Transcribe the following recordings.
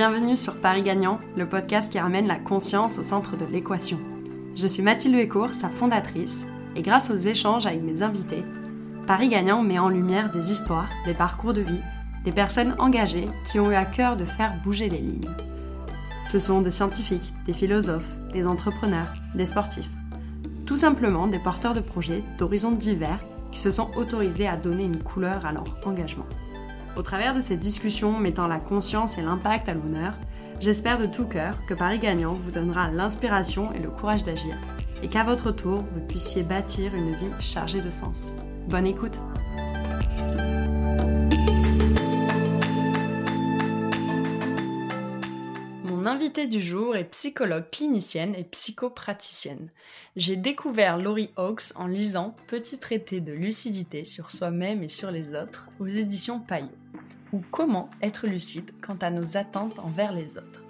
Bienvenue sur Paris Gagnant, le podcast qui ramène la conscience au centre de l'équation. Je suis Mathilde Huécourt, sa fondatrice, et grâce aux échanges avec mes invités, Paris Gagnant met en lumière des histoires, des parcours de vie, des personnes engagées qui ont eu à cœur de faire bouger les lignes. Ce sont des scientifiques, des philosophes, des entrepreneurs, des sportifs. Tout simplement des porteurs de projets d'horizons divers qui se sont autorisés à donner une couleur à leur engagement. Au travers de ces discussions mettant la conscience et l'impact à l'honneur, j'espère de tout cœur que Paris Gagnant vous donnera l'inspiration et le courage d'agir, et qu'à votre tour, vous puissiez bâtir une vie chargée de sens. Bonne écoute Mon invitée du jour est psychologue clinicienne et psychopraticienne. J'ai découvert Laurie Hawkes en lisant Petit traité de lucidité sur soi-même et sur les autres aux éditions Payot ou comment être lucide quant à nos attentes envers les autres.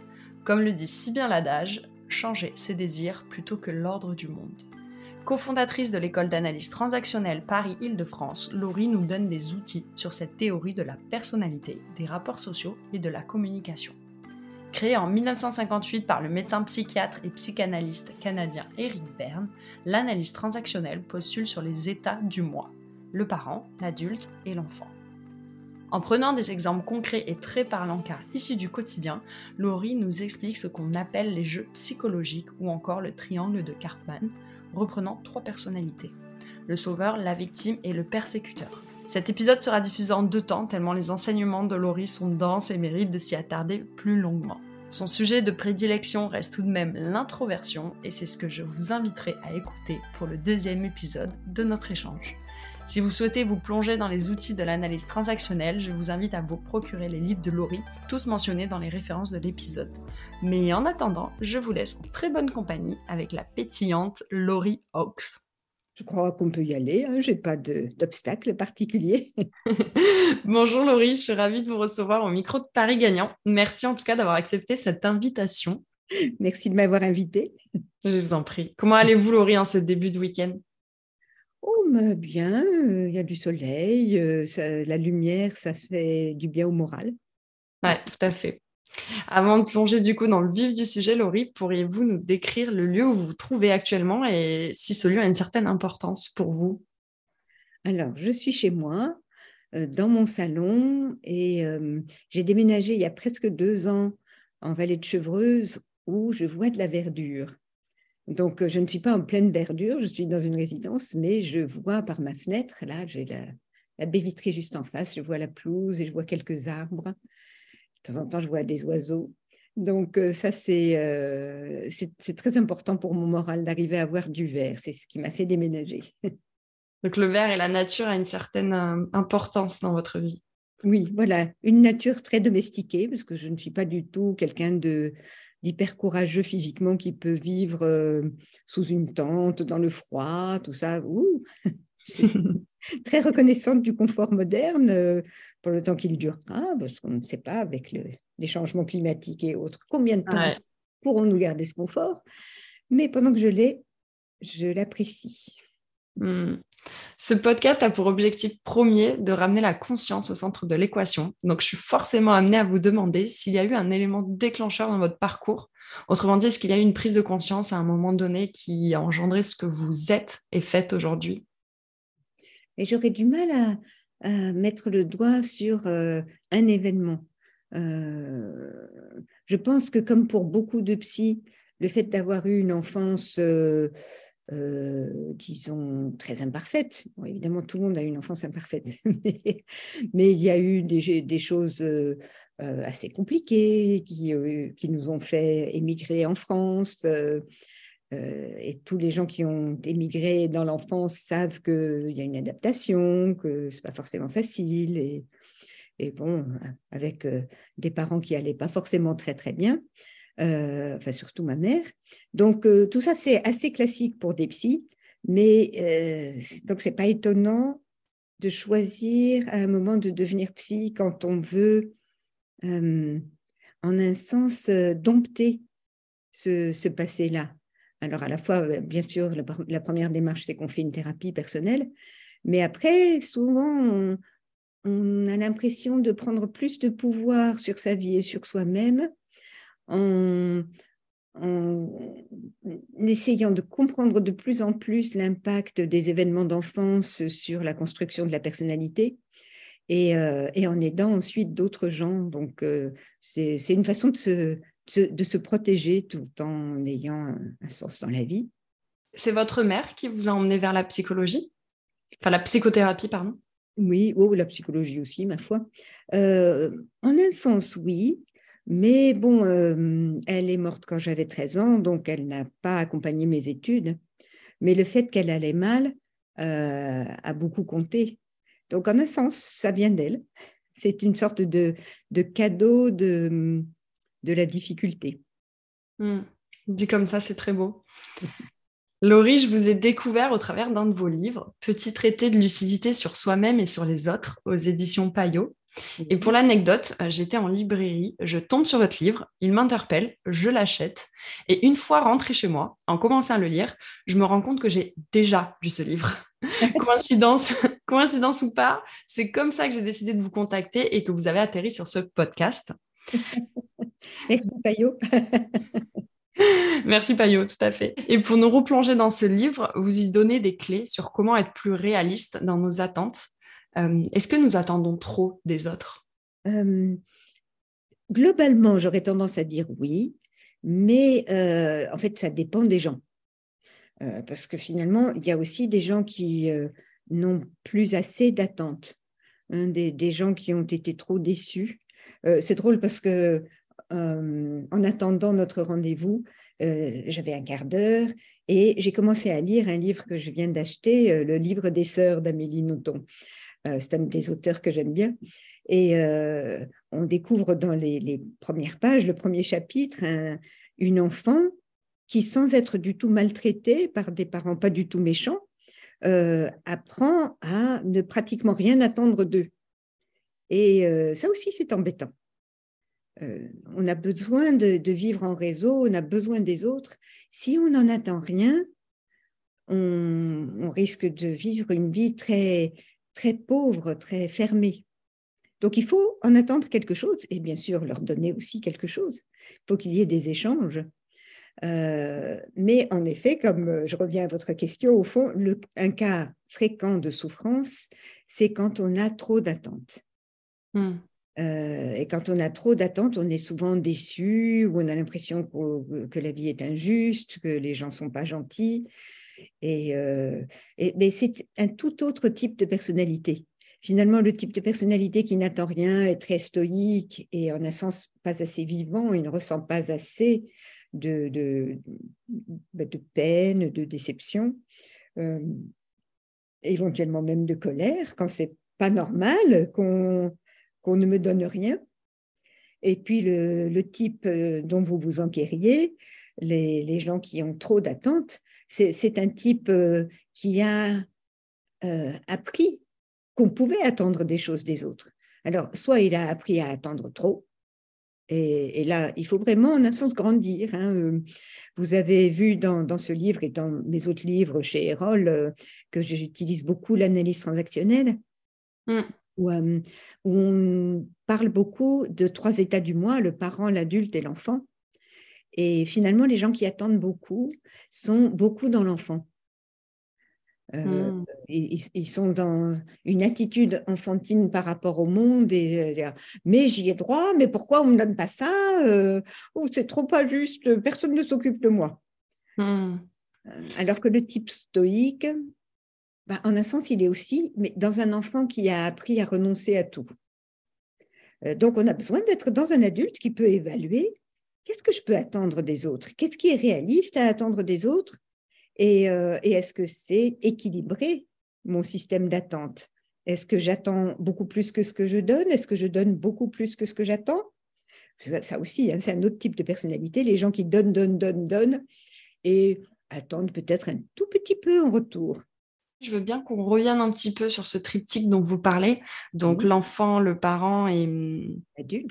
Comme le dit si bien l'adage, changer ses désirs plutôt que l'ordre du monde. Cofondatrice de l'école d'analyse transactionnelle Paris-Île-de-France, Laurie nous donne des outils sur cette théorie de la personnalité, des rapports sociaux et de la communication. Créée en 1958 par le médecin psychiatre et psychanalyste canadien Eric Berne, l'analyse transactionnelle postule sur les états du moi, le parent, l'adulte et l'enfant. En prenant des exemples concrets et très parlants car issus du quotidien, Laurie nous explique ce qu'on appelle les jeux psychologiques ou encore le triangle de Karpman, reprenant trois personnalités. Le sauveur, la victime et le persécuteur. Cet épisode sera diffusé en deux temps tellement les enseignements de Laurie sont denses et méritent de s'y attarder plus longuement. Son sujet de prédilection reste tout de même l'introversion et c'est ce que je vous inviterai à écouter pour le deuxième épisode de notre échange. Si vous souhaitez vous plonger dans les outils de l'analyse transactionnelle, je vous invite à vous procurer les livres de Laurie, tous mentionnés dans les références de l'épisode. Mais en attendant, je vous laisse en très bonne compagnie avec la pétillante Laurie Hawks. Je crois qu'on peut y aller, hein, je n'ai pas d'obstacle particulier. Bonjour Laurie, je suis ravie de vous recevoir au micro de Paris Gagnant. Merci en tout cas d'avoir accepté cette invitation. Merci de m'avoir invité. Je vous en prie. Comment allez-vous Laurie en ce début de week-end? Oh, bien, il y a du soleil, la lumière, ça fait du bien au moral. Oui, tout à fait. Avant de plonger du coup dans le vif du sujet, Laurie, pourriez-vous nous décrire le lieu où vous vous trouvez actuellement et si ce lieu a une certaine importance pour vous? Alors, je suis chez moi, dans mon salon, et j'ai déménagé il y a presque deux ans en vallée de Chevreuse où je vois de la verdure. Donc, je ne suis pas en pleine verdure, je suis dans une résidence, mais je vois par ma fenêtre, là, j'ai la, baie vitrée juste en face, je vois la pelouse et je vois quelques arbres. De temps en temps, je vois des oiseaux. Donc, ça, c'est très important pour mon moral d'arriver à voir du vert. C'est ce qui m'a fait déménager. Donc, le vert et la nature a une certaine importance dans votre vie. Oui, voilà, une nature très domestiquée, parce que je ne suis pas du tout quelqu'un de d'hyper courageux physiquement qui peut vivre euh, sous une tente, dans le froid, tout ça. Ouh très reconnaissante du confort moderne euh, pour le temps qu'il durera, parce qu'on ne sait pas avec les changements climatiques et autres combien de temps pourrons-nous garder ce confort. Mais pendant que je l'ai, je l'apprécie. Hmm. Ce podcast a pour objectif premier de ramener la conscience au centre de l'équation. Donc, je suis forcément amenée à vous demander s'il y a eu un élément déclencheur dans votre parcours. Autrement dit, est-ce qu'il y a eu une prise de conscience à un moment donné qui a engendré ce que vous êtes et faites aujourd'hui? Et j'aurais du mal à, mettre le doigt sur euh, un événement. Euh, je pense que comme pour beaucoup de psy, le fait d'avoir eu une enfance euh, sont très imparfaites. évidemment, tout le monde a une enfance imparfaite, mais, il y a eu des, choses assez compliquées qui, nous ont fait émigrer en France. Et tous les gens qui ont émigré dans l'enfance savent qu'il y a une adaptation, que ce n'est pas forcément facile. Et, bon, avec des parents qui n'allaient pas forcément très très bien. Euh, enfin surtout ma mère. Donc euh, tout ça c'est assez classique pour des psys, mais euh, donc c'est pas étonnant de choisir à un moment de devenir psy quand on veut, en un sens, dompter ce, passé-là. Alors à la fois, bien sûr, la, première démarche c'est qu'on fait une thérapie personnelle, mais après souvent on a l'impression de prendre plus de pouvoir sur sa vie et sur soi-même en, essayant de comprendre de plus en plus l'impact des événements d'enfance sur la construction de la personnalité et, euh, en aidant ensuite d'autres gens. Donc, euh, c'est une façon de se, de se protéger tout en ayant un, sens dans la vie. C'est votre mère qui vous a emmené vers la psychologie? Enfin, la psychothérapie, pardon. Oui, ou la psychologie aussi, ma foi. Euh, en un sens, oui. Mais bon, euh, elle est morte quand j'avais 13 ans, donc elle n'a pas accompagné mes études. Mais le fait qu'elle allait mal euh, a beaucoup compté. Donc, en un sens, ça vient d'elle. C'est une sorte de, de cadeau de, de la difficulté. Hmm. Dit comme ça, c'est très beau. Laurie, je vous ai découvert au travers d'un de vos livres, Petit traité de lucidité sur soi-même et sur les autres, aux éditions Payot. Et pour l'anecdote, euh, j'étais en librairie, je tombe sur votre livre, il m'interpelle, je l'achète, et une fois rentrée chez moi, en commençant à le lire, je me rends compte que j'ai déjà lu ce livre. coïncidence, coïncidence ou pas, c'est comme ça que j'ai décidé de vous contacter et que vous avez atterri sur ce podcast. Merci Payot. Merci Payot, tout à fait. Et pour nous replonger dans ce livre, vous y donnez des clés sur comment être plus réaliste dans nos attentes. Euh, est-ce que nous attendons trop des autres? Euh, Globalement, j'aurais tendance à dire oui, mais euh, en fait, ça dépend des gens. parce que finalement, il y a aussi des gens qui n'ont plus assez d'attentes, hein, des, des, gens qui ont été trop déçus. C'est drôle parce que euh, en attendant notre rendez-vous, euh, j'avais un quart d'heure et j'ai commencé à lire un livre que je viens d'acheter, euh, le livre des sœurs d'Amélie Nothomb. c'est un des auteurs que j'aime bien. Et on découvre dans les, premières pages, le premier chapitre, une enfant qui, sans être du tout maltraitée par des parents pas du tout méchants, apprend à ne pratiquement rien attendre d'eux. Et ça aussi, c'est embêtant. Euh, on a besoin de, vivre en réseau, on a besoin des autres. Si on n'en attend rien, on, risque de vivre une vie très, très pauvre, très fermée. Donc il faut en attendre quelque chose et bien sûr leur donner aussi quelque chose. Il faut qu'il y ait des échanges. Euh, mais en effet, comme je reviens à votre question, au fond, un cas fréquent de souffrance, c'est quand on a trop d'attentes. Hmm. Euh, et quand on a trop d'attentes, on est souvent déçu ou on a l'impression que, la vie est injuste, que les gens sont pas gentils. Et, euh, mais c'est un tout autre type de personnalité. Finalement, le type de personnalité qui n'attend rien est très stoïque et en un sens pas assez vivant, il ne ressent pas assez de, bah, peine, de déception, euh, éventuellement même de colère quand c'est pas normal qu'on qu'on ne me donne rien. Et puis le, type euh, dont vous vous enquériez, les, gens qui ont trop d'attentes, c'est un type euh, qui a euh, appris qu'on pouvait attendre des choses des autres. Alors, soit il a appris à attendre trop, et, là, il faut vraiment, en un sens, grandir. Hein. Vous avez vu dans, ce livre et dans mes autres livres chez Erol que j'utilise beaucoup l'analyse transactionnelle. Mm. Euh, où, on parle beaucoup de trois états du moi, le parent, l'adulte et l'enfant. Et finalement, les gens qui attendent beaucoup sont beaucoup dans l'enfant. Euh, hmm. ils, sont dans une attitude enfantine par rapport au monde. Et, euh, mais j'y ai droit, mais pourquoi on ne me donne pas ça oh, C'est trop pas juste, personne ne s'occupe de moi. Hmm. Alors que le type stoïque, bah, en un sens, il est aussi mais dans un enfant qui a appris à renoncer à tout. Euh, donc, on a besoin d'être dans un adulte qui peut évaluer qu'est-ce que je peux attendre des autres, qu'est-ce qui est réaliste à attendre des autres, et, euh, est-ce que c'est équilibré mon système d'attente? Est-ce que j'attends beaucoup plus que ce que je donne? Est-ce que je donne beaucoup plus que ce que j'attends? Ça, aussi, hein, c'est un autre type de personnalité, les gens qui donnent, donnent, donnent, donnent, et attendent peut-être un tout petit peu en retour. Je veux bien qu'on revienne un petit peu sur ce triptyque dont vous parlez, donc l'enfant, le parent et,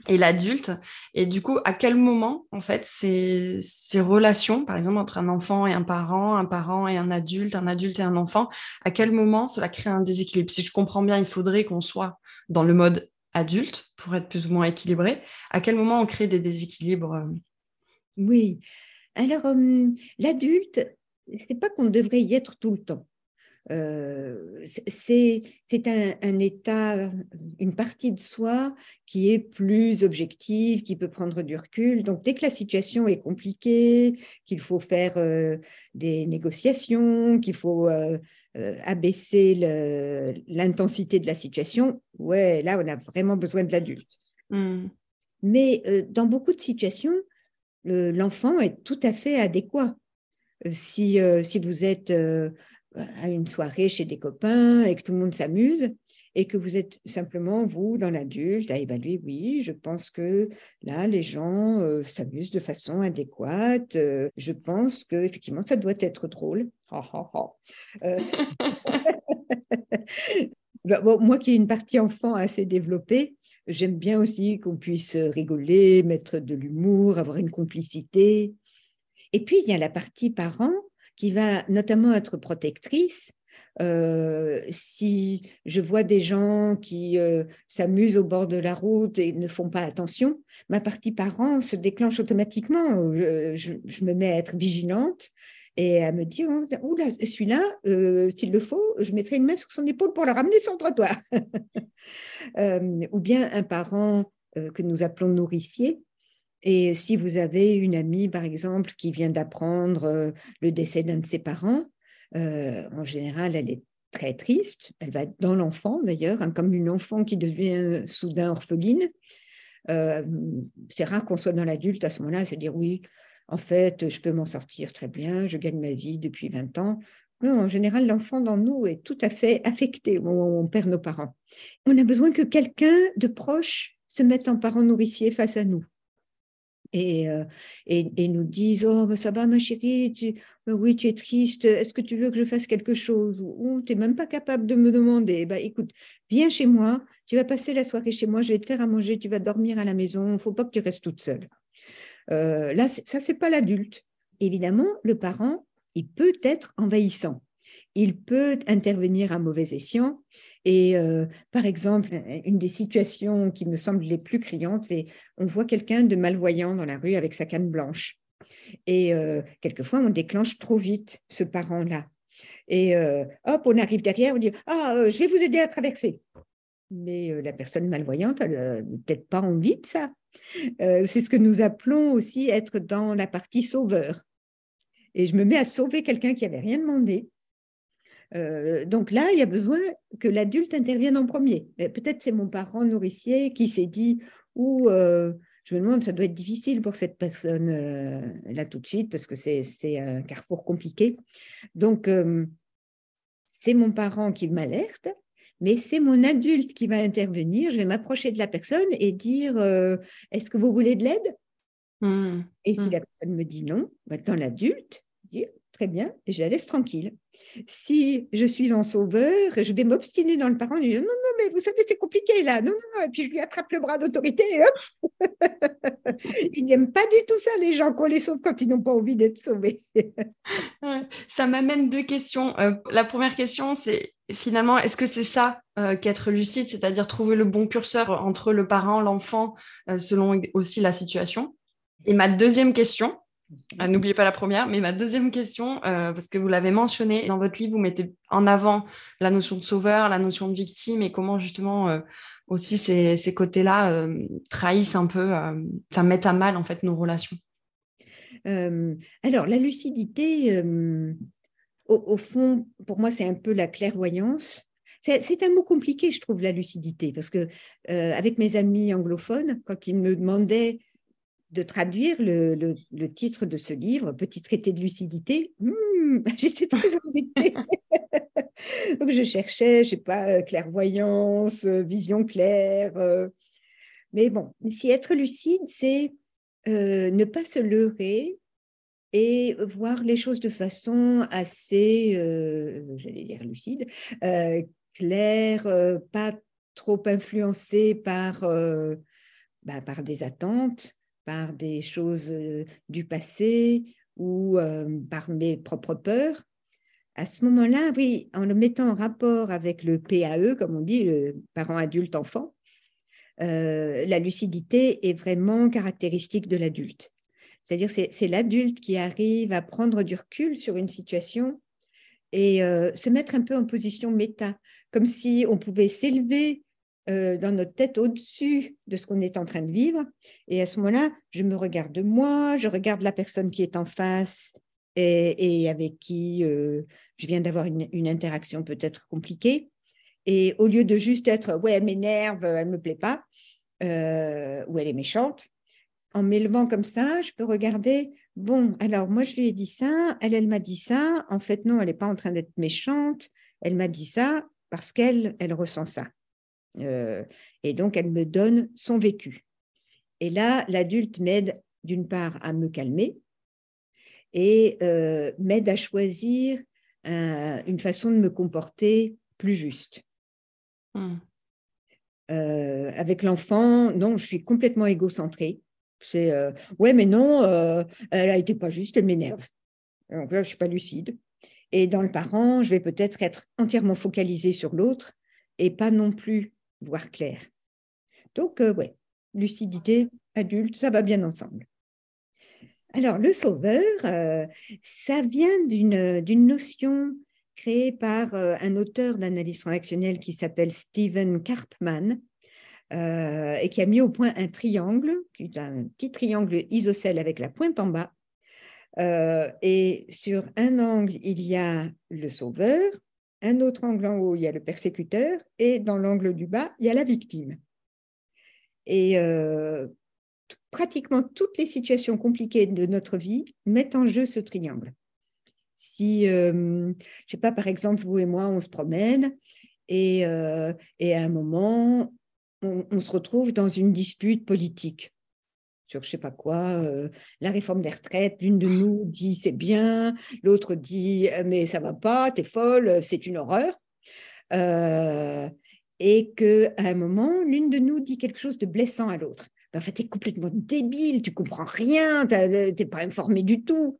et l'adulte. Et du coup, à quel moment, en fait, ces, ces, relations, par exemple, entre un enfant et un parent, un parent et un adulte, un adulte et un enfant, à quel moment cela crée un déséquilibre? Si je comprends bien, il faudrait qu'on soit dans le mode adulte pour être plus ou moins équilibré. À quel moment on crée des déséquilibres Oui. Alors, l'adulte, c'est pas qu'on devrait y être tout le temps. Euh, c'est un, un, état, une partie de soi qui est plus objective, qui peut prendre du recul. Donc, dès que la situation est compliquée, qu'il faut faire euh, des négociations, qu'il faut euh, abaisser l'intensité de la situation, ouais, là, on a vraiment besoin de l'adulte. Mmh. Mais dans beaucoup de situations, l'enfant est tout à fait adéquat. Si, si vous êtes à une soirée chez des copains et que tout le monde s'amuse et que vous êtes simplement, vous, dans l'adulte, à évaluer, oui, je pense que là, les gens euh, s'amusent de façon adéquate. Euh, je pense que effectivement, ça doit être drôle. Euh, moi qui ai une partie enfant assez développée, j'aime bien aussi qu'on puisse rigoler, mettre de l'humour, avoir une complicité. Et puis, il y a la partie parent qui va notamment être protectrice. Euh, si je vois des gens qui euh, s'amusent au bord de la route et ne font pas attention, ma partie parent se déclenche automatiquement. Je, me mets à être vigilante et à me dire là, celui-là, euh, s'il le faut, je mettrai une main sur son épaule pour le ramener sur le trottoir. ou bien un parent que nous appelons nourricier, et si vous avez une amie, par exemple, qui vient d'apprendre euh, le décès d'un de ses parents, euh, en général, elle est très triste. Elle va dans l'enfant, d'ailleurs, hein, comme une enfant qui devient soudain orpheline. Euh, c'est rare qu'on soit dans l'adulte à ce moment-là, se dire oui, en fait, je peux m'en sortir très bien, je gagne ma vie depuis 20 ans. Non, en général, l'enfant dans nous est tout à fait affecté on perd nos parents. On a besoin que quelqu'un de proche se mette en parent nourricier face à nous et, euh, et, et, nous disent Oh, ben, ça va, ma chérie, tu, ben oui, tu es triste, est-ce que tu veux que je fasse quelque chose? Ou tu n'es même pas capable de me demander bah, Écoute, viens chez moi, tu vas passer la soirée chez moi, je vais te faire à manger, tu vas dormir à la maison, il ne faut pas que tu restes toute seule. Euh, là, ça, c'est pas l'adulte. Évidemment, le parent, il peut être envahissant il peut intervenir à mauvais escient. Et euh, par exemple, une des situations qui me semble les plus criantes, c'est on voit quelqu'un de malvoyant dans la rue avec sa canne blanche. Et euh, quelquefois, on déclenche trop vite ce parent-là. Et euh, hop, on arrive derrière, on dit Ah, je vais vous aider à traverser. Mais la personne malvoyante, elle n'a peut-être pas envie de ça. c'est ce que nous appelons aussi être dans la partie sauveur. Et je me mets à sauver quelqu'un qui n'avait rien demandé. Euh, donc là, il y a besoin que l'adulte intervienne en premier. Peut-être c'est mon parent nourricier qui s'est dit, ou euh, je me demande, ça doit être difficile pour cette personne euh, là tout de suite, parce que c'est un carrefour compliqué. Donc, c'est mon parent qui m'alerte, mais c'est mon adulte qui va intervenir. Je vais m'approcher de la personne et dire, est-ce que vous voulez de l'aide? Mmh. Et si mmh. la personne me dit non, maintenant l'adulte dit, très bien, je la laisse tranquille. Si je suis en sauveur, je vais m'obstiner dans le parent non, non, mais vous savez, c'est compliqué là, non, non, et puis je lui attrape le bras d'autorité et hop Ils n'aiment pas du tout ça, les gens qu'on les sauve quand ils n'ont pas envie d'être sauvés. ça m'amène deux questions. Euh, la première question, c'est finalement, est-ce que c'est ça euh, qu'être lucide, c'est-à-dire trouver le bon curseur entre le parent, l'enfant, euh, selon aussi la situation? Et ma deuxième question, ah, n'oubliez pas la première, mais ma deuxième question, euh, parce que vous l'avez mentionné dans votre livre, vous mettez en avant la notion de sauveur, la notion de victime et comment justement euh, aussi ces, côtés-là euh, trahissent un peu, enfin mettent à mal en fait nos relations. alors la lucidité, au, fond, pour moi, c'est un peu la clairvoyance. C'est un mot compliqué, je trouve, la lucidité, parce que avec mes amis anglophones, quand ils me demandaient de traduire le, titre de ce livre, Petit traité de lucidité. Hmm, j'étais très embêtée. Donc je cherchais, je sais pas, euh, clairvoyance, euh, vision claire. Euh. Mais bon, si être lucide, c'est ne pas se leurrer et voir les choses de façon assez, j'allais dire lucide, claire, pas trop influencée par, bah, par des attentes par des choses euh, du passé ou euh, par mes propres peurs. À ce moment-là, oui, en le mettant en rapport avec le PAE, comme on dit, le parent adulte enfant, euh, la lucidité est vraiment caractéristique de l'adulte. C'est-à-dire c'est l'adulte qui arrive à prendre du recul sur une situation et se mettre un peu en position méta, comme si on pouvait s'élever euh, dans notre tête au-dessus de ce qu'on est en train de vivre. Et à ce moment-là, je me regarde moi, je regarde la personne qui est en face et, avec qui euh, je viens d'avoir une, interaction peut-être compliquée. Et au lieu de juste être, ouais, elle m'énerve, elle ne me plaît pas, euh, ou elle est méchante, en m'élevant comme ça, je peux regarder, bon, alors moi je lui ai dit ça, elle, elle m'a dit ça, en fait non, elle n'est pas en train d'être méchante, elle m'a dit ça parce qu'elle, elle ressent ça. Euh, et donc, elle me donne son vécu. Et là, l'adulte m'aide d'une part à me calmer et euh, m'aide à choisir une façon de me comporter plus juste. Hmm. Euh, avec l'enfant, non, je suis complètement égocentrée. C'est ouais, mais non, elle a été pas juste, elle m'énerve. Donc là, je suis pas lucide. Et dans le parent, je vais peut-être être entièrement focalisée sur l'autre et pas non plus voir clair. Donc, euh, ouais, lucidité, adulte, ça va bien ensemble. Alors, le sauveur, euh, ça vient d'une notion créée par euh, un auteur d'analyse transactionnelle qui s'appelle Stephen Karpman et qui a mis au point un triangle, un petit triangle isocèle avec la pointe en bas. et sur un angle, il y a le sauveur, un autre angle en haut, il y a le persécuteur, et dans l'angle du bas, il y a la victime. Et euh, pratiquement toutes les situations compliquées de notre vie mettent en jeu ce triangle. Si, euh, je ne sais pas, par exemple, vous et moi, on se promène, et, euh, et à un moment, on, se retrouve dans une dispute politique sur je sais pas quoi, euh, la réforme des retraites. L'une de nous dit c'est bien, l'autre dit euh, mais ça va pas, t'es folle, c'est une horreur. Euh, et que à un moment, l'une de nous dit quelque chose de blessant à l'autre. Ben, en fait, complètement débile, tu comprends rien, tu n'es pas informé du tout.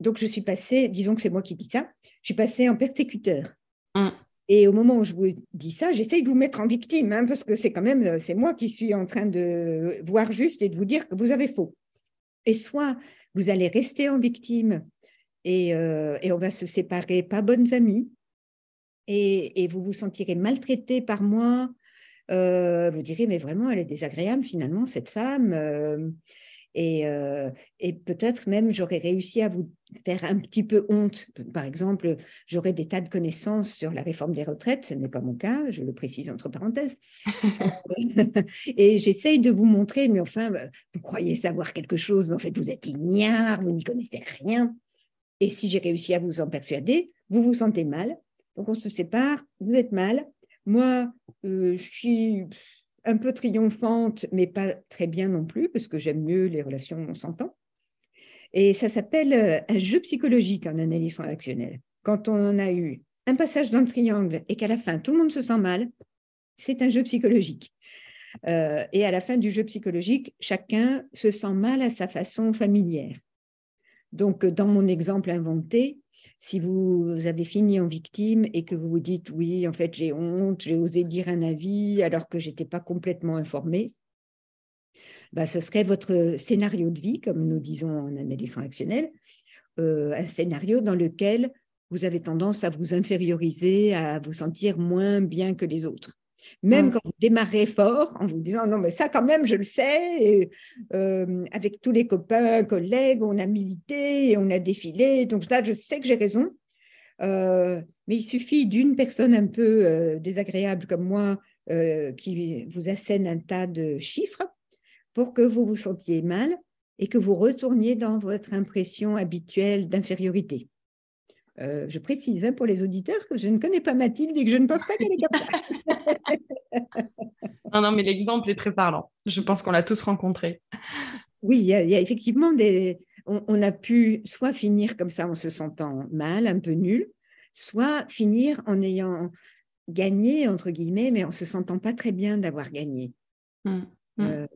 Donc, je suis passée, disons que c'est moi qui dis ça, je suis passée en persécuteur. Mmh. Et au moment où je vous dis ça, j'essaye de vous mettre en victime, hein, parce que c'est quand même, euh, c'est moi qui suis en train de voir juste et de vous dire que vous avez faux. Et soit vous allez rester en victime et, euh, on va se séparer, pas bonnes amies, et, vous vous sentirez maltraité par moi. Euh, vous direz, mais vraiment, elle est désagréable finalement, cette femme. Euh, euh, et, peut-être même j'aurais réussi à vous faire un petit peu honte. Par exemple, j'aurais des tas de connaissances sur la réforme des retraites, ce n'est pas mon cas, je le précise entre parenthèses. et j'essaye de vous montrer, mais enfin, vous croyez savoir quelque chose, mais en fait, vous êtes ignare, vous n'y connaissez rien. Et si j'ai réussi à vous en persuader, vous vous sentez mal. Donc on se sépare, vous êtes mal. Moi, euh, je suis un peu triomphante, mais pas très bien non plus, parce que j'aime mieux les relations on s'entend. Et ça s'appelle euh, un jeu psychologique en analyse transactionnelle. Quand on a eu un passage dans le triangle et qu'à la fin, tout le monde se sent mal, c'est un jeu psychologique. Euh, et à la fin du jeu psychologique, chacun se sent mal à sa façon familière. Donc, dans mon exemple inventé, si vous avez fini en victime et que vous vous dites oui, en fait, j'ai honte, j'ai osé dire un avis alors que je n'étais pas complètement informée, bah, ce serait votre scénario de vie, comme nous disons en analyse transactionnelle, euh, un scénario dans lequel vous avez tendance à vous inférioriser, à vous sentir moins bien que les autres. Même quand vous démarrez fort, en vous disant non, mais ça quand même, je le sais, euh, avec tous les copains, collègues, on a milité et on a défilé, donc là, je sais que j'ai raison. Euh, mais il suffit d'une personne un peu euh, désagréable comme moi qui vous assène un tas de chiffres pour que vous vous sentiez mal et que vous retourniez dans votre impression habituelle d'infériorité. Euh, je précise hein, pour les auditeurs que je ne connais pas Mathilde et que je ne pense pas qu'elle est capable. non, non, mais l'exemple est très parlant. Je pense qu'on l'a tous rencontré. Oui, il y, a, effectivement des. On, a pu soit finir comme ça en se sentant mal, un peu nul, soit finir en ayant gagné, entre guillemets, mais en se sentant pas très bien d'avoir gagné. Mmh, mmh. Euh,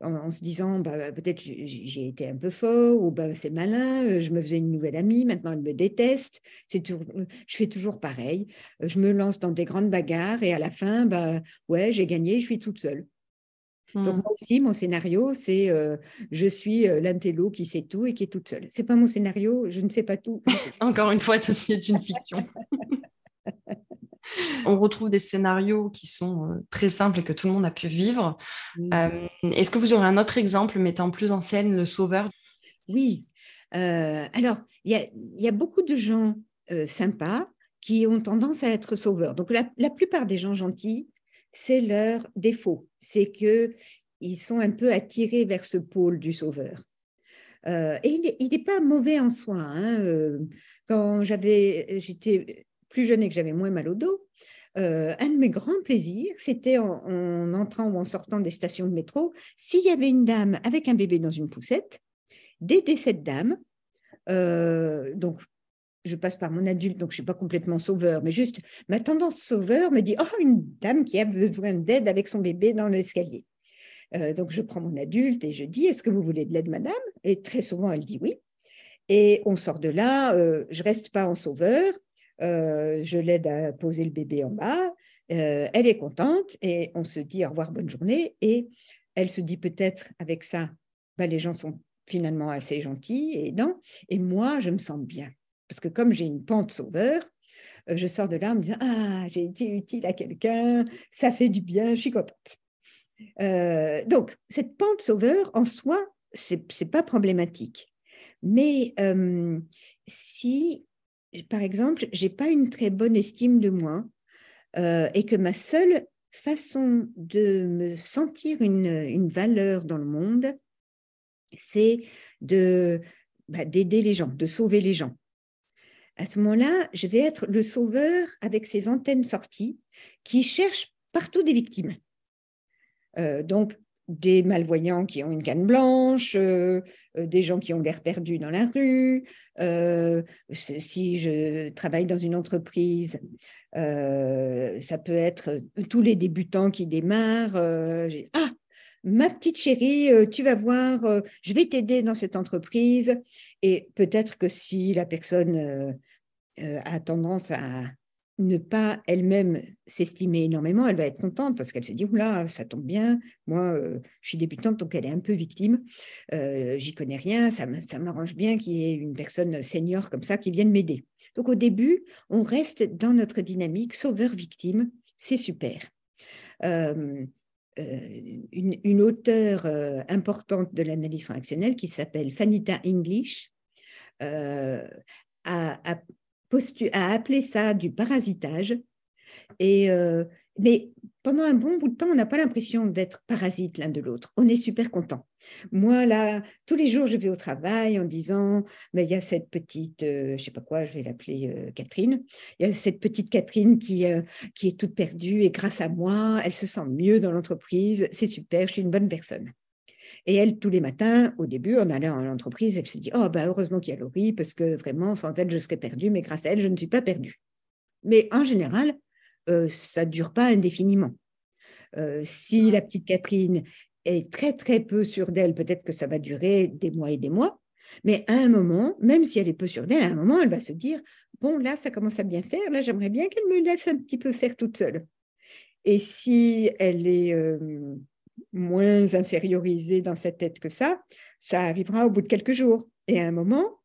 en, se disant bah, peut-être j'ai été un peu fort ou bah, c'est malin, euh, je me faisais une nouvelle amie, maintenant elle me déteste, c'est je fais toujours pareil, euh, je me lance dans des grandes bagarres et à la fin, bah, ouais, j'ai gagné, je suis toute seule. Donc hmm. moi aussi, mon scénario, c'est je suis l'intello qui sait tout et qui est toute seule. C'est pas mon scénario, je ne sais pas tout. Encore une fois, ceci est une fiction. On retrouve des scénarios qui sont très simples et que tout le monde a pu vivre. Est-ce que vous aurez un autre exemple mettant plus en scène le sauveur? Oui. alors, il y, a beaucoup de gens sympas qui ont tendance à être sauveurs. Donc, la plupart des gens gentils c'est leur défaut, c'est que ils sont un peu attirés vers ce pôle du sauveur. Euh, et il n'est pas mauvais en soi. Hein, euh, quand j'avais, j'étais plus jeune et que j'avais moins mal au dos, euh, un de mes grands plaisirs, c'était en, entrant ou en sortant des stations de métro, s'il y avait une dame avec un bébé dans une poussette, d'aider cette dame. donc, je passe par mon adulte, donc je ne suis pas complètement sauveur, mais juste ma tendance sauveur me dit Oh, une dame qui a besoin d'aide avec son bébé dans l'escalier. Euh, donc je prends mon adulte et je dis Est-ce que vous voulez de l'aide, madame? Et très souvent, elle dit oui. Et on sort de là, euh, je reste pas en sauveur, euh, je l'aide à poser le bébé en bas, elle est contente et on se dit au revoir, bonne journée. Et elle se dit peut-être avec ça, bah, les gens sont finalement assez gentils et non. Et moi, je me sens bien. Parce que comme j'ai une pente sauveur, euh, je sors de là en me disant Ah, j'ai été utile à quelqu'un, ça fait du bien, je suis contente. Euh, donc, cette pente sauveur, en soi, ce n'est pas problématique. Mais euh, si, par exemple, j'ai pas une très bonne estime de moi et que ma seule façon de me sentir une, une valeur dans le monde, c'est de bah, d'aider les gens, de sauver les gens à ce moment-là, je vais être le sauveur avec ses antennes sorties qui cherchent partout des victimes. Euh, donc, des malvoyants qui ont une canne blanche, euh, euh, des gens qui ont l'air perdus dans la rue. si je travaille dans une entreprise, ça peut être tous les débutants qui démarrent. ah, ma petite chérie, tu vas voir, je vais t'aider dans cette entreprise. Et peut-être que si la personne euh, a tendance à ne pas elle-même s'estimer énormément, elle va être contente parce qu'elle se dit oula, ça tombe bien, moi euh, je suis débutante donc elle est un peu victime, euh, j'y connais rien, ça m'arrange bien qu'il y ait une personne senior comme ça qui vienne m'aider. Donc au début, on reste dans notre dynamique sauveur-victime, c'est super. une, une, auteure importante de l'analyse transactionnelle qui s'appelle Fanita English a, a appelé ça du parasitage. Et, euh, mais pendant un bon bout de temps, on n'a pas l'impression d'être parasite l'un de l'autre. On est super content. Moi, là, tous les jours, je vais au travail en disant, mais il y a cette petite, euh, je sais pas quoi, je vais l'appeler euh, Catherine. Il y a cette petite Catherine qui, qui est toute perdue et grâce à moi, elle se sent mieux dans l'entreprise. C'est super, je suis une bonne personne. Et elle, tous les matins, au début, en allant à l'entreprise, elle se dit Oh, bah, heureusement qu'il y a Laurie, parce que vraiment, sans elle, je serais perdue, mais grâce à elle, je ne suis pas perdue. Mais en général, euh, ça ne dure pas indéfiniment. Euh, si la petite Catherine est très, très peu sûre d'elle, peut-être que ça va durer des mois et des mois. Mais à un moment, même si elle est peu sûre d'elle, à un moment, elle va se dire Bon, là, ça commence à bien faire, là, j'aimerais bien qu'elle me laisse un petit peu faire toute seule. Et si elle est. Euh, moins infériorisée dans cette tête que ça, ça arrivera au bout de quelques jours. Et à un moment,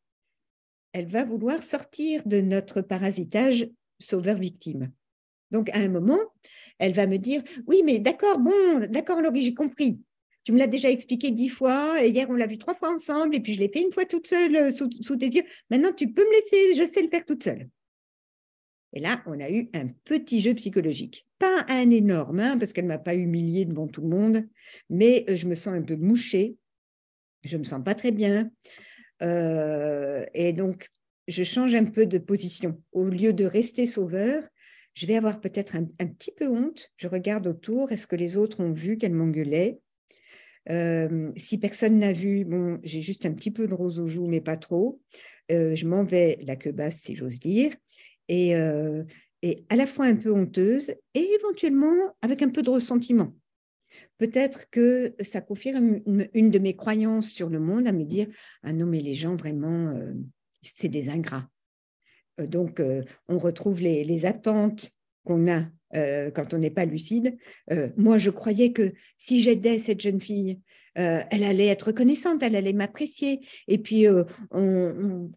elle va vouloir sortir de notre parasitage sauveur-victime. Donc, à un moment, elle va me dire Oui, mais d'accord, bon, d'accord, Laurie, j'ai compris. Tu me l'as déjà expliqué dix fois, et hier on l'a vu trois fois ensemble, et puis je l'ai fait une fois toute seule euh, sous, sous, tes yeux. Maintenant, tu peux me laisser, je sais le faire toute seule. Et là, on a eu un petit jeu psychologique. Pas un énorme, hein, parce qu'elle ne m'a pas humiliée devant tout le monde, mais euh, je me sens un peu mouchée. Je ne me sens pas très bien. Euh, et donc, je change un peu de position. Au lieu de rester sauveur, je vais avoir peut-être un, petit peu honte. Je regarde autour. Est-ce que les autres ont vu qu'elle m'engueulait? Euh, si personne n'a vu, bon, j'ai juste un petit peu de rose aux joues, mais pas trop. je m'en vais la queue basse, si j'ose dire et, euh, et à la fois un peu honteuse et éventuellement avec un peu de ressentiment. Peut-être que ça confirme une, de mes croyances sur le monde à me dire Ah non, mais les gens vraiment, euh, c'est des ingrats. Euh, donc, on retrouve les, attentes qu'on a quand on n'est pas lucide. Moi, je croyais que si j'aidais cette jeune fille, elle allait être reconnaissante, elle allait m'apprécier. Et puis, on,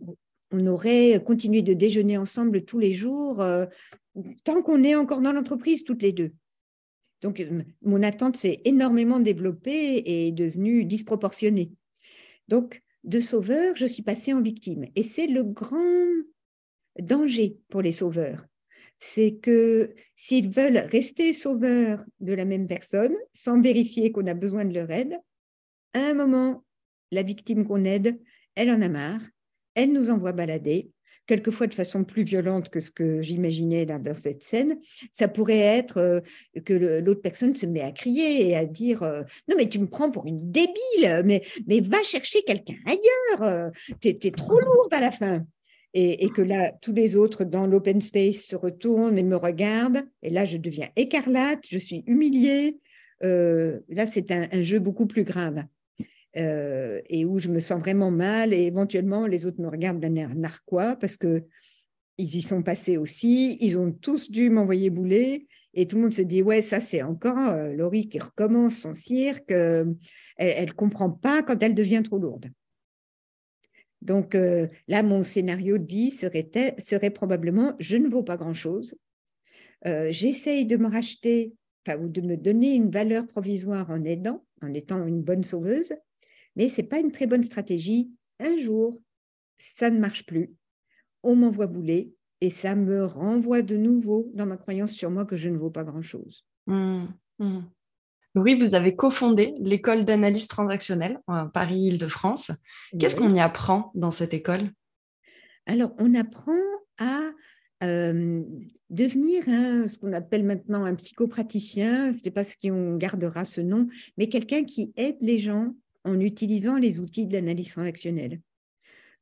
aurait continué de déjeuner ensemble tous les jours, tant qu'on est encore dans l'entreprise, toutes les deux. Donc, mon attente s'est énormément développée et est devenue disproportionnée. Donc, de sauveur, je suis passée en victime. Et c'est le grand danger pour les sauveurs c'est que s'ils veulent rester sauveurs de la même personne, sans vérifier qu'on a besoin de leur aide, à un moment, la victime qu'on aide, elle en a marre, elle nous envoie balader, quelquefois de façon plus violente que ce que j'imaginais là dans cette scène. Ça pourrait être euh, que l'autre personne se met à crier et à dire euh, Non, mais tu me prends pour une débile, mais, mais va chercher quelqu'un ailleurs, euh, tu es trop lourde à la fin et, que là, tous les autres dans l'open space se retournent et me regardent. Et là, je deviens écarlate, je suis humiliée. Là, c'est un, jeu beaucoup plus grave. Euh, et où je me sens vraiment mal. Et éventuellement les autres me regardent d'un air narquois parce que ils y sont passés aussi, ils ont tous dû m'envoyer bouler. Et tout le monde se dit ouais ça c'est encore euh, Laurie qui recommence son cirque, elle, elle comprend pas quand elle devient trop lourde. Donc euh, là, mon scénario de vie serait, serait probablement je ne vaux pas grand-chose. Euh, j'essaye de me racheter ou de me donner une valeur provisoire en aidant, en étant une bonne sauveuse, mais ce n'est pas une très bonne stratégie. Un jour, ça ne marche plus. On m'envoie bouler et ça me renvoie de nouveau dans ma croyance sur moi que je ne vaux pas grand-chose. Mmh, mmh. Oui, vous avez cofondé l'école d'analyse transactionnelle Paris-Île-de-France. Qu'est-ce qu'on y apprend dans cette école? Alors, on apprend à euh, devenir ce qu'on appelle maintenant un psychopraticien, je ne sais pas si on gardera ce nom, mais quelqu'un qui aide les gens en utilisant les outils de l'analyse transactionnelle.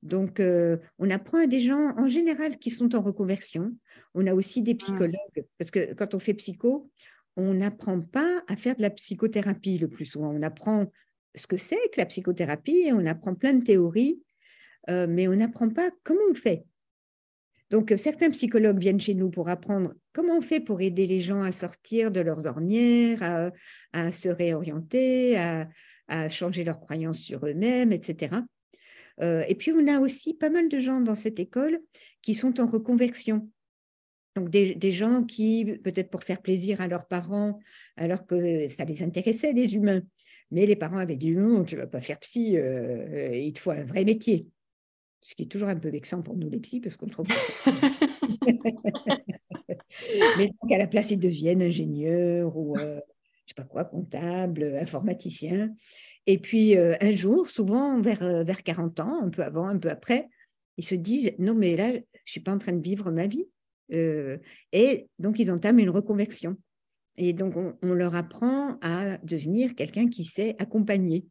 Donc, euh, on apprend à des gens en général qui sont en reconversion. On a aussi des ah, psychologues, parce que quand on fait psycho, on n'apprend pas à faire de la psychothérapie le plus souvent. On apprend ce que c'est que la psychothérapie, on apprend plein de théories, euh, mais on n'apprend pas comment on fait. Donc, certains psychologues viennent chez nous pour apprendre comment on fait pour aider les gens à sortir de leurs ornières, à, se réorienter, à, changer leurs croyances sur eux-mêmes, etc. Euh, et puis, on a aussi pas mal de gens dans cette école qui sont en reconversion. Donc des, gens qui, peut-être pour faire plaisir à leurs parents, alors que ça les intéressait, les humains, mais les parents avaient dit non, tu ne vas pas faire psy, euh, il te faut un vrai métier. Ce qui est toujours un peu vexant pour nous les psys, parce qu'on trouve mais donc à la place, ils deviennent ingénieurs ou, euh, je sais pas quoi, comptables, informaticiens. Et puis euh, un jour, souvent vers, vers 40 ans, un peu avant, un peu après, ils se disent non, mais là, je suis pas en train de vivre ma vie euh, et donc, ils entament une reconversion. Et donc, on, leur apprend à devenir quelqu'un qui sait accompagner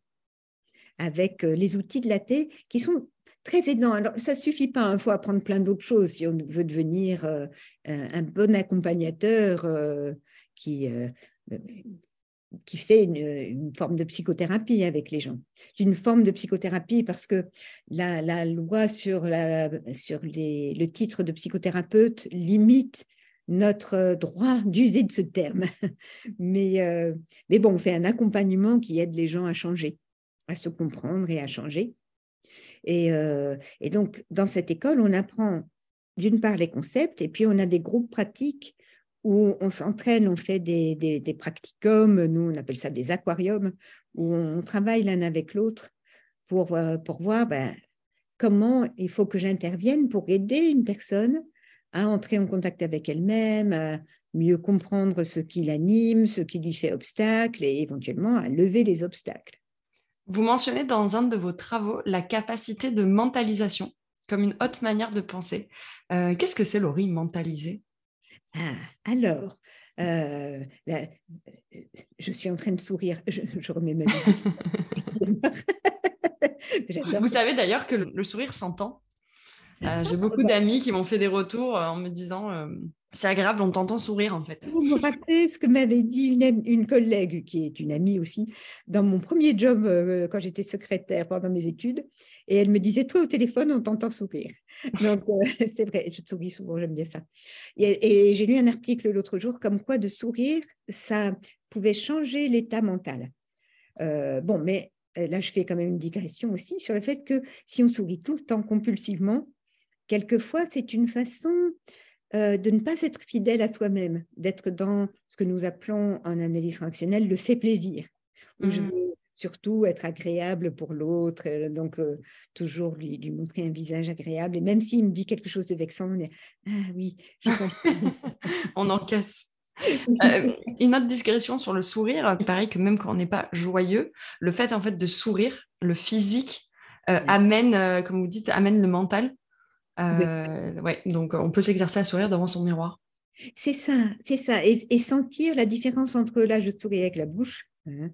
avec euh, les outils de la thé qui sont très aidants. Alors, ça suffit pas, il faut apprendre plein d'autres choses si on veut devenir euh, un bon accompagnateur qui qui fait une, forme de psychothérapie avec les gens. Une forme de psychothérapie parce que la, loi sur, la, sur le titre de psychothérapeute limite notre droit d'user de ce terme. Mais, euh, mais bon, on fait un accompagnement qui aide les gens à changer, à se comprendre et à changer. Et, euh, et donc, dans cette école, on apprend d'une part les concepts et puis on a des groupes pratiques où on s'entraîne, on fait des, practicums, nous on appelle ça des aquariums, où on travaille l'un avec l'autre pour, euh, voir ben, comment il faut que j'intervienne pour aider une personne à entrer en contact avec elle-même, à mieux comprendre ce qui l'anime, ce qui lui fait obstacle et éventuellement à lever les obstacles. Vous mentionnez dans un de vos travaux la capacité de mentalisation comme une haute manière de penser. Euh, qu'est-ce que c'est, Laurie, mentaliser? Ah, alors, euh, je suis en train de sourire. Je, remets ma Vous savez d'ailleurs que le, sourire s'entend. J'ai beaucoup d'amis qui m'ont fait des retours en me disant c'est agréable, on t'entend sourire en fait. Vous me rappelez ce que m'avait dit une, collègue qui est une amie aussi dans mon premier job euh, quand j'étais secrétaire pendant mes études. Et elle me disait Toi au téléphone, on t'entend sourire. Donc euh, c'est vrai, je souris souvent, j'aime bien ça. Et, j'ai lu un article l'autre jour comme quoi de sourire, ça pouvait changer l'état mental. Euh, bon, mais là je fais quand même une digression aussi sur le fait que si on sourit tout le temps compulsivement, quelquefois c'est une façon euh, de ne pas être fidèle à toi-même, d'être dans ce que nous appelons en analyse fonctionnelle le fait plaisir, où je mmh. veux surtout être agréable pour l'autre, euh, donc euh, toujours lui, lui, montrer un visage agréable. Et même s'il me dit quelque chose de vexant, on est Ah oui, je on encaisse. une autre discrétion sur le sourire, pareil que même quand on n'est pas joyeux, le fait en fait de sourire, le physique amène, comme vous dites, amène le mental euh, ouais, donc on peut s'exercer à sourire devant son miroir. C'est ça, c'est ça. Et, sentir la différence entre là, je souris avec la bouche, hein,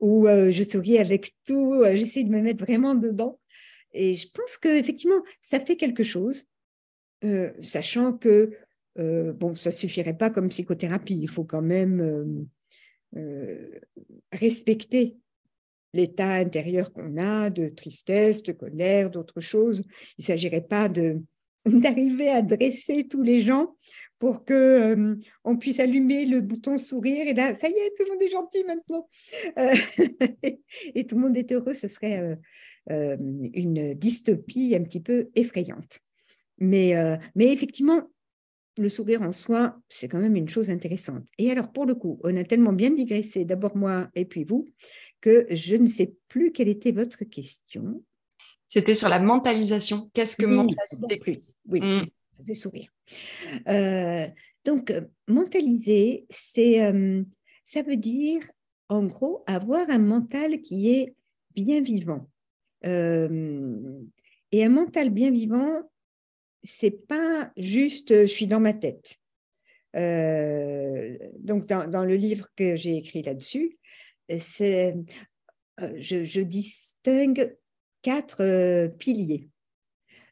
ou euh, je souris avec tout, euh, j'essaie de me mettre vraiment dedans. Et je pense qu'effectivement, ça fait quelque chose, sachant que, bon, ça ne suffirait pas comme psychothérapie. Il faut quand même respecter l'état intérieur qu'on a, de tristesse, de colère, d'autres choses. Il ne s'agirait pas de d'arriver à dresser tous les gens pour que euh, on puisse allumer le bouton sourire. Et là ça y est tout le monde est gentil maintenant. Euh, et tout le monde est heureux. Ce serait euh, une dystopie un petit peu effrayante. Mais mais effectivement le sourire en soi, c'est quand même une chose intéressante. Et alors, pour le coup, on a tellement bien digressé, d'abord moi et puis vous, que je ne sais plus quelle était votre question. C'était sur la mentalisation. Qu'est-ce que mentaliser Oui, mmh. c'est sourire. Euh, donc, mentaliser, c'est, euh, ça veut dire, en gros, avoir un mental qui est bien vivant. Euh, et un mental bien vivant, c'est pas juste je suis dans ma tête. Euh, donc, dans, le livre que j'ai écrit là-dessus, euh, je, distingue quatre euh, piliers.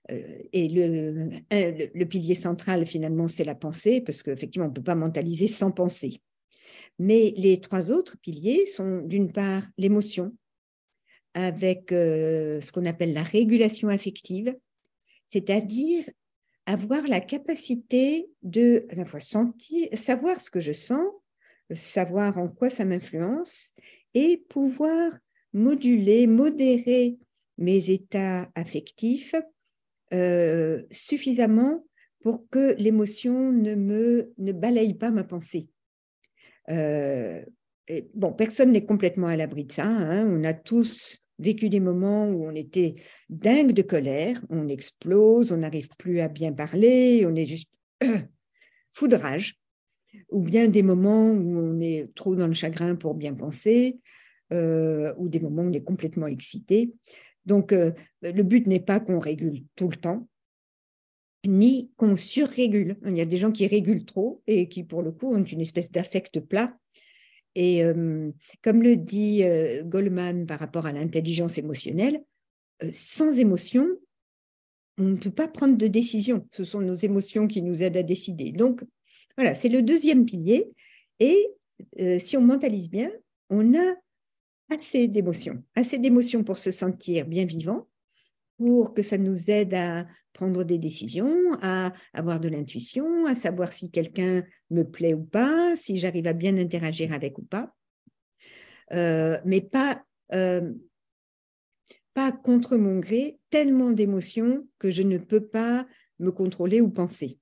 et le, le, pilier central, finalement, c'est la pensée, parce qu'effectivement, on ne peut pas mentaliser sans penser. Mais les trois autres piliers sont, d'une part, l'émotion, avec ce qu'on appelle la régulation affective, c'est-à-dire avoir la capacité de à la fois sentir, savoir ce que je sens, savoir en quoi ça m'influence et pouvoir moduler, modérer mes états affectifs euh, suffisamment pour que l'émotion ne me ne balaye pas ma pensée. Euh, bon, personne n'est complètement à l'abri de ça. Hein. On a tous vécu des moments où on était dingue de colère, on explose, on n'arrive plus à bien parler, on est juste foudrage, ou bien des moments où on est trop dans le chagrin pour bien penser, euh, ou des moments où on est complètement excité. Donc, euh, le but n'est pas qu'on régule tout le temps, ni qu'on surrégule. Il y a des gens qui régulent trop et qui, pour le coup, ont une espèce d'affect plat et comme le dit Goldman par rapport à l'intelligence émotionnelle, sans émotion, on ne peut pas prendre de décision. Ce sont nos émotions qui nous aident à décider. Donc, voilà, c'est le deuxième pilier. Et si on mentalise bien, on a assez d'émotions, assez d'émotions pour se sentir bien vivant, pour que ça nous aide à prendre des décisions, à avoir de l'intuition, à savoir si quelqu'un me plaît ou pas, si j'arrive à bien interagir avec ou pas, euh, mais pas, euh, pas contre mon gré, tellement d'émotions que je ne peux pas me contrôler ou penser.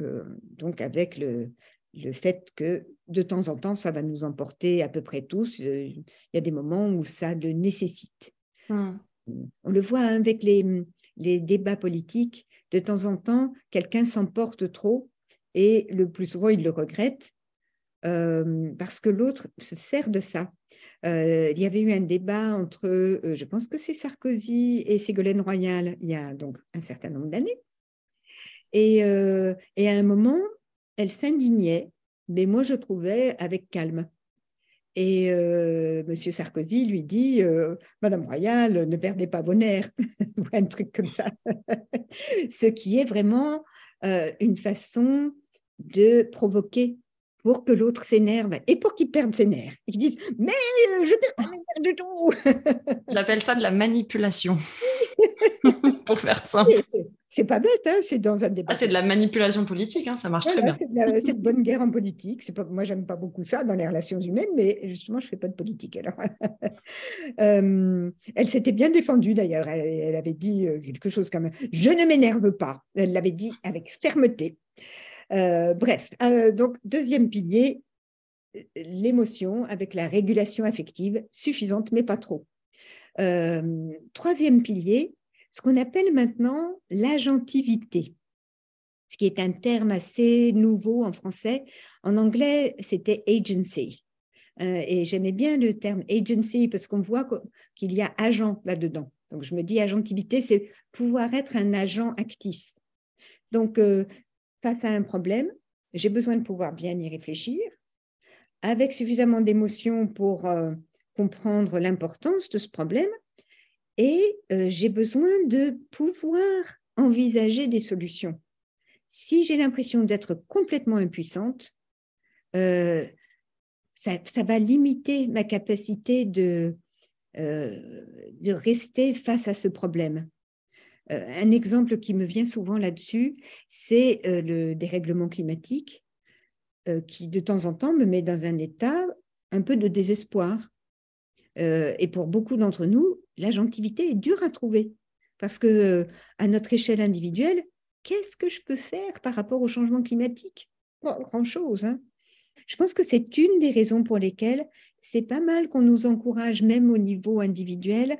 Euh, donc avec le, le fait que de temps en temps, ça va nous emporter à peu près tous. Il y a des moments où ça le nécessite. Mmh on le voit hein, avec les, débats politiques, de temps en temps, quelqu'un s'emporte trop et le plus souvent, il le regrette euh, parce que l'autre se sert de ça. Euh, il y avait eu un débat entre, euh, je pense que c'est Sarkozy et Ségolène Royal, il y a donc un certain nombre d'années. Et, et, à un moment, elle s'indignait, mais moi je trouvais avec calme. Et euh, M. Sarkozy lui dit euh, Madame Royale, ne perdez pas vos nerfs, ou un truc comme ça. Ce qui est vraiment euh, une façon de provoquer pour que l'autre s'énerve et pour qu'il perde ses nerfs. Ils disent Mais je ne perds pas mes nerfs du tout J'appelle ça de la manipulation. pour faire ça. C'est pas bête, hein c'est dans un débat. Ah, c'est de la manipulation politique, hein ça marche très bien. C'est de, bonne guerre en politique. Pas, moi, j'aime pas beaucoup ça dans les relations humaines, mais justement, je fais pas de politique. Alors, euh, elle s'était bien défendue d'ailleurs. Elle, elle, avait dit euh, quelque chose comme Je ne m'énerve pas. Elle l'avait dit avec fermeté. Euh, bref, euh, donc deuxième pilier, l'émotion avec la régulation affective suffisante, mais pas trop. Euh, troisième pilier, ce qu'on appelle maintenant l'agentivité, ce qui est un terme assez nouveau en français. En anglais, c'était agency. et j'aimais bien le terme agency parce qu'on voit qu'il y a agent là-dedans. Donc je me dis agentivité, c'est pouvoir être un agent actif. Donc, face à un problème, j'ai besoin de pouvoir bien y réfléchir, avec suffisamment d'émotion pour euh, comprendre l'importance de ce problème, et euh, j'ai besoin de pouvoir envisager des solutions. Si j'ai l'impression d'être complètement impuissante, euh, ça, va limiter ma capacité de, de rester face à ce problème. Euh, un exemple qui me vient souvent là-dessus, c'est euh, le dérèglement climatique euh, qui, de temps en temps, me met dans un état un peu de désespoir. et pour beaucoup d'entre nous, l'agentivité est dure à trouver parce que à notre échelle individuelle, qu'est-ce que je peux faire par rapport au changement climatique? Grand-chose. Hein. je pense que c'est une des raisons pour lesquelles c'est pas mal qu'on nous encourage, même au niveau individuel,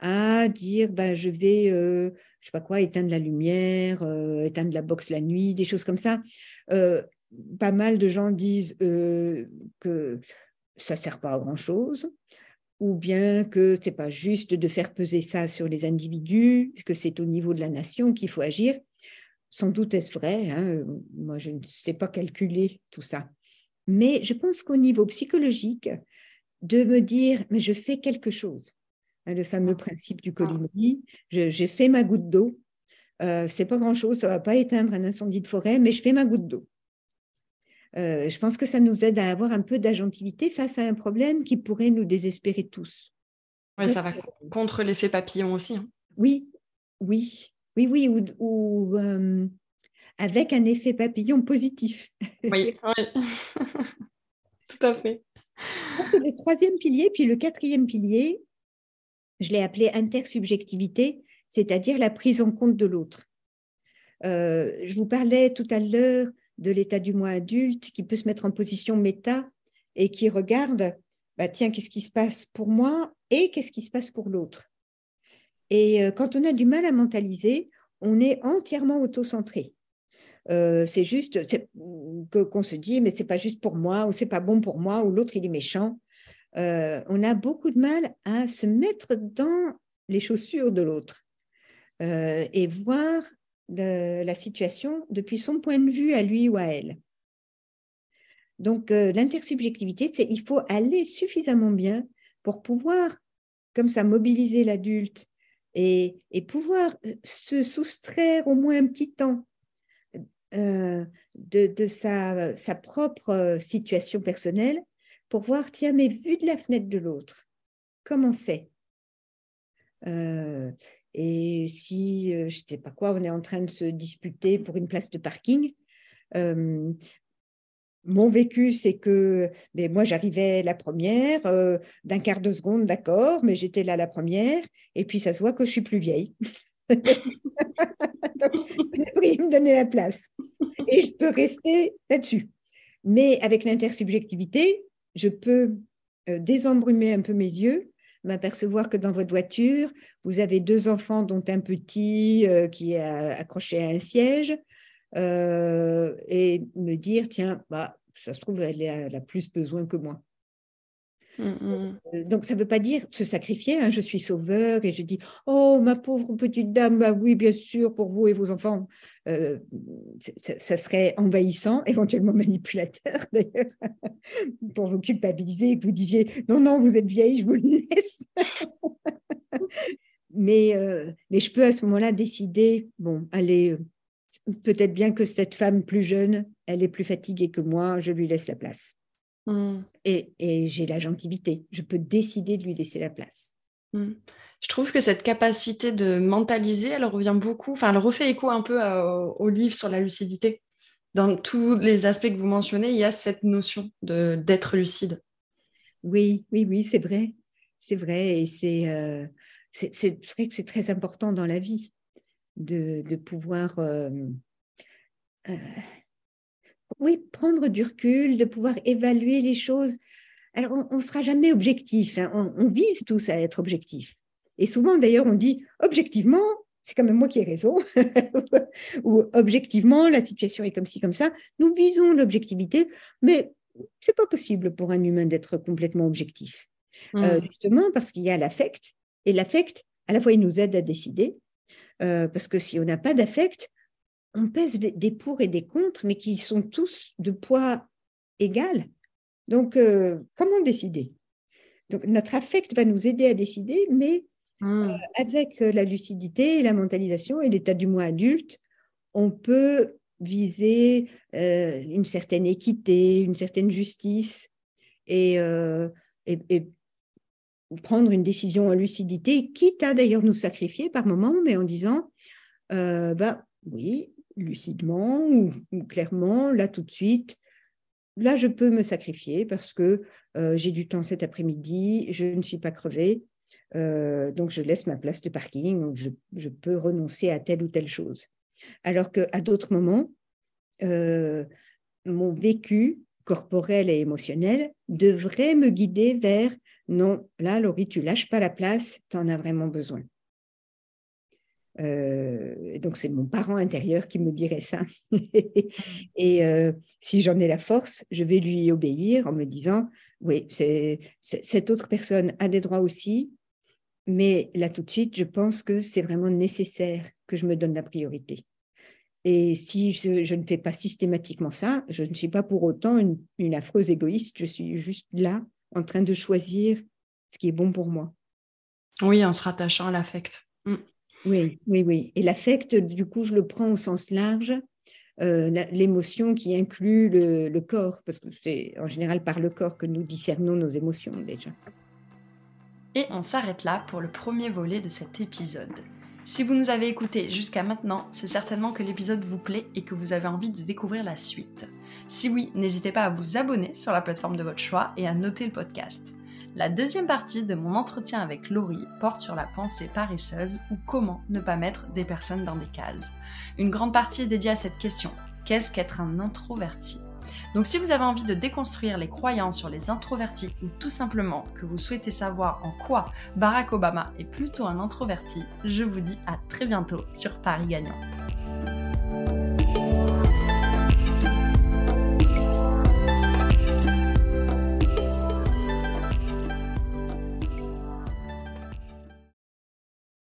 à dire bah, je vais, euh, je sais pas quoi, éteindre la lumière, euh, éteindre la box la nuit, des choses comme ça. Euh, pas mal de gens disent que ça sert pas à grand chose, ou bien que c'est pas juste de faire peser ça sur les individus, que c'est au niveau de la nation qu'il faut agir. Sans doute est-ce vrai. Hein, moi, je ne sais pas calculer tout ça. Mais je pense qu'au niveau psychologique, de me dire, mais je fais quelque chose. Hein, le fameux ah. principe du ah. colibri. J'ai fait ma goutte d'eau. Euh, c'est pas grand-chose, ça va pas éteindre un incendie de forêt, mais je fais ma goutte d'eau. Euh, je pense que ça nous aide à avoir un peu d'agentivité face à un problème qui pourrait nous désespérer tous. Oui, ça va contre l'effet papillon aussi. Hein. Oui, oui, oui, oui, ou, euh, avec un effet papillon positif. Oui, oui. tout à fait. C'est le troisième pilier. Puis le quatrième pilier, je l'ai appelé intersubjectivité, c'est-à-dire la prise en compte de l'autre. Euh, je vous parlais tout à l'heure de l'état du moi adulte qui peut se mettre en position méta et qui regarde, bah, tiens, qu'est-ce qui se passe pour moi et qu'est-ce qui se passe pour l'autre. Et euh, quand on a du mal à mentaliser, on est entièrement auto-centré. Euh, c'est juste qu'on se dit, mais c'est pas juste pour moi, ou c'est pas bon pour moi, ou l'autre il est méchant. Euh, on a beaucoup de mal à se mettre dans les chaussures de l'autre euh, et voir la situation depuis son point de vue à lui ou à elle. Donc euh, l'intersubjectivité, c'est il faut aller suffisamment bien pour pouvoir, comme ça, mobiliser l'adulte et, pouvoir se soustraire au moins un petit temps de, sa, sa, propre situation personnelle pour voir, tiens, mais vu de la fenêtre de l'autre, comment c'est? Euh, Et si, euh, je sais pas quoi, on est en train de se disputer pour une place de parking, euh, mon vécu, c'est que mais moi, j'arrivais la première, d'un quart de seconde, d'accord, mais j'étais là la première, et puis ça se voit que je suis plus vieille. Donc, me donner la place. Et je peux rester là-dessus. Mais avec l'intersubjectivité, je peux euh, désembrumer un peu mes yeux, m'apercevoir que dans votre voiture, vous avez deux enfants, dont un petit euh, qui est accroché à un siège, euh, et me dire, tiens, bah, ça se trouve, elle, a, plus besoin que moi. Euh, donc, ça ne veut pas dire se sacrifier. Hein, je suis sauveur et je dis Oh, ma pauvre petite dame, bah oui, bien sûr, pour vous et vos enfants. Euh, ça, serait envahissant, éventuellement manipulateur d'ailleurs, pour vous culpabiliser et que vous disiez Non, non, vous êtes vieille, je vous le laisse. mais, euh, mais je peux à ce moment-là décider Bon, allez, peut-être bien que cette femme plus jeune, elle est plus fatiguée que moi, je lui laisse la place. Mmh. Et, j'ai la gentilité. Je peux décider de lui laisser la place. Mmh. Je trouve que cette capacité de mentaliser, elle revient beaucoup, enfin, elle refait écho un peu au livre sur la lucidité. Dans tous les aspects que vous mentionnez, il y a cette notion d'être lucide. Oui, oui, oui, c'est vrai. C'est vrai. Et c'est, euh, vrai que c'est très important dans la vie de, de pouvoir euh, euh, oui, prendre du recul, de pouvoir évaluer les choses. Alors, on ne sera jamais objectif. Hein. On, vise tous à être objectif. Et souvent, d'ailleurs, on dit objectivement, c'est quand même moi qui ai raison, ou objectivement, la situation est comme ci, comme ça. Nous visons l'objectivité, mais c'est pas possible pour un humain d'être complètement objectif. Euh, mmh. justement parce qu'il y a l'affect, et l'affect, à la fois, il nous aide à décider, euh, parce que si on n'a pas d'affect, on pèse des pour et des contre, mais qui sont tous de poids égal. Donc, euh, comment décider? Donc, notre affect va nous aider à décider, mais hmm. euh, avec euh, la lucidité, la mentalisation et l'état du moi adulte, on peut viser une certaine équité, une certaine justice et, et, prendre une décision en lucidité, quitte à d'ailleurs nous sacrifier par moments, mais en disant, bah oui, lucidement ou, clairement, là tout de suite, là je peux me sacrifier parce que euh, j'ai du temps cet après-midi, je ne suis pas crevée, euh, donc je laisse ma place de parking, donc je, peux renoncer à telle ou telle chose. Alors qu'à d'autres moments, euh, mon vécu corporel et émotionnel devrait me guider vers non, là, Laurie, tu lâches pas la place, tu en as vraiment besoin. Euh, donc c'est mon parent intérieur qui me dirait ça. et euh, si j'en ai la force, je vais lui obéir en me disant, oui, c'est, cette autre personne a des droits aussi, mais là tout de suite, je pense que c'est vraiment nécessaire que je me donne la priorité. Et si je, ne fais pas systématiquement ça, je ne suis pas pour autant une, affreuse égoïste, je suis juste là en train de choisir ce qui est bon pour moi. Oui, en se rattachant à l'affect. Mm. Oui, oui, oui. Et l'affect, du coup, je le prends au sens large, euh, l'émotion qui inclut le, corps, parce que c'est en général par le corps que nous discernons nos émotions déjà. Et on s'arrête là pour le premier volet de cet épisode. Si vous nous avez écoutés jusqu'à maintenant, c'est certainement que l'épisode vous plaît et que vous avez envie de découvrir la suite. Si oui, n'hésitez pas à vous abonner sur la plateforme de votre choix et à noter le podcast. La deuxième partie de mon entretien avec Laurie porte sur la pensée paresseuse ou comment ne pas mettre des personnes dans des cases. Une grande partie est dédiée à cette question. Qu'est-ce qu'être un introverti? Donc si vous avez envie de déconstruire les croyances sur les introvertis ou tout simplement que vous souhaitez savoir en quoi Barack Obama est plutôt un introverti, je vous dis à très bientôt sur Paris Gagnant.